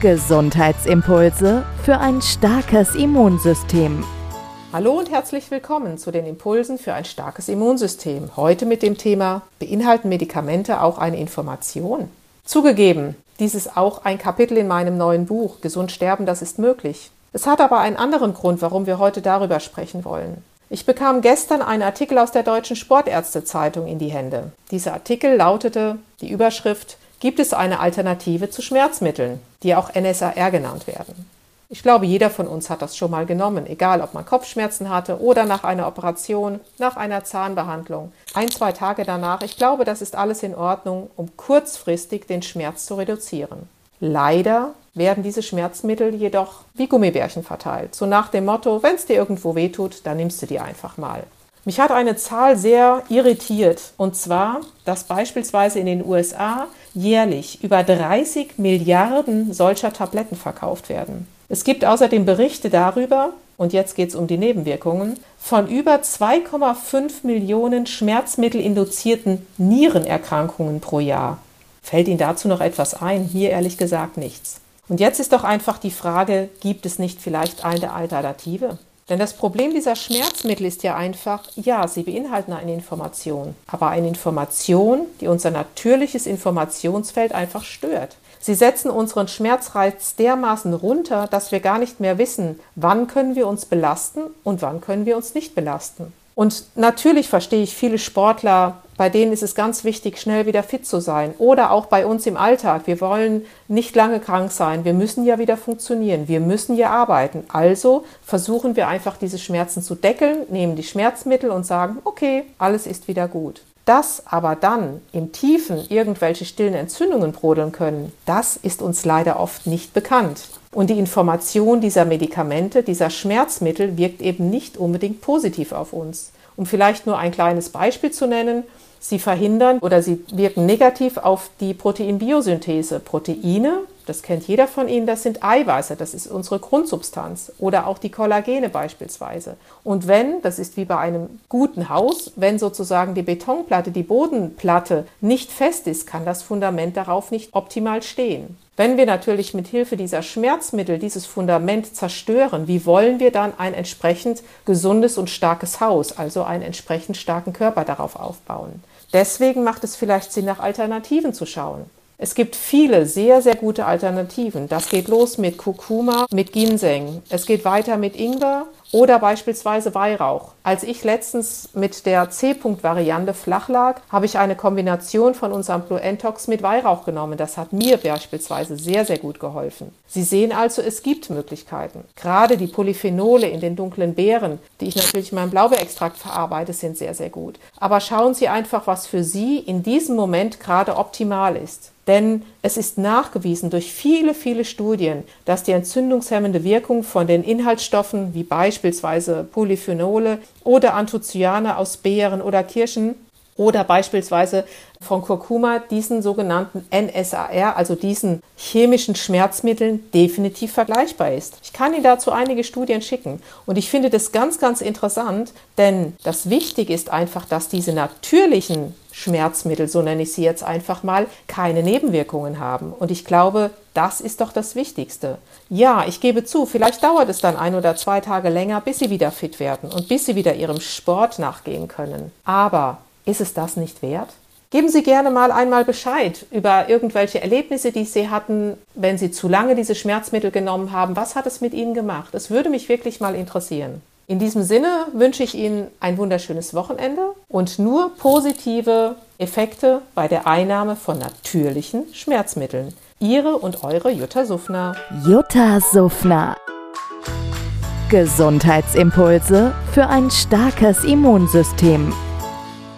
Gesundheitsimpulse für ein starkes Immunsystem. Hallo und herzlich willkommen zu den Impulsen für ein starkes Immunsystem. Heute mit dem Thema Beinhalten Medikamente auch eine Information? Zugegeben, dies ist auch ein Kapitel in meinem neuen Buch Gesund sterben, das ist möglich. Es hat aber einen anderen Grund, warum wir heute darüber sprechen wollen. Ich bekam gestern einen Artikel aus der Deutschen Sportärztezeitung in die Hände. Dieser Artikel lautete die Überschrift Gibt es eine Alternative zu Schmerzmitteln, die auch NSAR genannt werden? Ich glaube, jeder von uns hat das schon mal genommen, egal ob man Kopfschmerzen hatte oder nach einer Operation, nach einer Zahnbehandlung. Ein, zwei Tage danach, ich glaube, das ist alles in Ordnung, um kurzfristig den Schmerz zu reduzieren. Leider werden diese Schmerzmittel jedoch wie Gummibärchen verteilt. So nach dem Motto, wenn es dir irgendwo wehtut, dann nimmst du die einfach mal. Mich hat eine Zahl sehr irritiert, und zwar, dass beispielsweise in den USA jährlich über 30 Milliarden solcher Tabletten verkauft werden. Es gibt außerdem Berichte darüber, und jetzt geht es um die Nebenwirkungen, von über 2,5 Millionen schmerzmittelinduzierten Nierenerkrankungen pro Jahr. Fällt Ihnen dazu noch etwas ein? Hier ehrlich gesagt nichts. Und jetzt ist doch einfach die Frage, gibt es nicht vielleicht eine Alternative? Denn das Problem dieser Schmerzmittel ist ja einfach, ja, sie beinhalten eine Information, aber eine Information, die unser natürliches Informationsfeld einfach stört. Sie setzen unseren Schmerzreiz dermaßen runter, dass wir gar nicht mehr wissen, wann können wir uns belasten und wann können wir uns nicht belasten. Und natürlich verstehe ich viele Sportler, bei denen ist es ganz wichtig, schnell wieder fit zu sein. Oder auch bei uns im Alltag. Wir wollen nicht lange krank sein. Wir müssen ja wieder funktionieren. Wir müssen ja arbeiten. Also versuchen wir einfach diese Schmerzen zu deckeln, nehmen die Schmerzmittel und sagen, okay, alles ist wieder gut. Dass aber dann im Tiefen irgendwelche stillen Entzündungen brodeln können, das ist uns leider oft nicht bekannt. Und die Information dieser Medikamente, dieser Schmerzmittel wirkt eben nicht unbedingt positiv auf uns. Um vielleicht nur ein kleines Beispiel zu nennen, sie verhindern oder sie wirken negativ auf die Proteinbiosynthese. Proteine das kennt jeder von Ihnen, das sind Eiweiße, das ist unsere Grundsubstanz oder auch die Kollagene beispielsweise. Und wenn, das ist wie bei einem guten Haus, wenn sozusagen die Betonplatte, die Bodenplatte nicht fest ist, kann das Fundament darauf nicht optimal stehen. Wenn wir natürlich mit Hilfe dieser Schmerzmittel dieses Fundament zerstören, wie wollen wir dann ein entsprechend gesundes und starkes Haus, also einen entsprechend starken Körper darauf aufbauen? Deswegen macht es vielleicht Sinn, nach Alternativen zu schauen. Es gibt viele sehr, sehr gute Alternativen. Das geht los mit Kurkuma, mit Ginseng. Es geht weiter mit Ingwer oder beispielsweise Weihrauch. Als ich letztens mit der C-Punkt-Variante flach lag, habe ich eine Kombination von unserem Blue Entox mit Weihrauch genommen. Das hat mir beispielsweise sehr, sehr gut geholfen. Sie sehen also, es gibt Möglichkeiten. Gerade die Polyphenole in den dunklen Beeren, die ich natürlich in meinem Blaubeerextrakt verarbeite, sind sehr, sehr gut. Aber schauen Sie einfach, was für Sie in diesem Moment gerade optimal ist. Denn es ist nachgewiesen durch viele, viele Studien, dass die entzündungshemmende Wirkung von den Inhaltsstoffen wie beispielsweise Polyphenole oder Anthocyane aus Beeren oder Kirschen oder beispielsweise von Kurkuma diesen sogenannten NSAR, also diesen chemischen Schmerzmitteln, definitiv vergleichbar ist. Ich kann Ihnen dazu einige Studien schicken und ich finde das ganz, ganz interessant, denn das Wichtige ist einfach, dass diese natürlichen Schmerzmittel, so nenne ich sie jetzt einfach mal, keine Nebenwirkungen haben. Und ich glaube, das ist doch das Wichtigste. Ja, ich gebe zu, vielleicht dauert es dann ein oder zwei Tage länger, bis Sie wieder fit werden und bis Sie wieder Ihrem Sport nachgehen können. Aber ist es das nicht wert? Geben Sie gerne mal einmal Bescheid über irgendwelche Erlebnisse, die Sie hatten, wenn Sie zu lange diese Schmerzmittel genommen haben. Was hat es mit Ihnen gemacht? Es würde mich wirklich mal interessieren. In diesem Sinne wünsche ich Ihnen ein wunderschönes Wochenende und nur positive Effekte bei der Einnahme von natürlichen Schmerzmitteln. Ihre und eure Jutta Suffner. Jutta Suffner. Gesundheitsimpulse für ein starkes Immunsystem.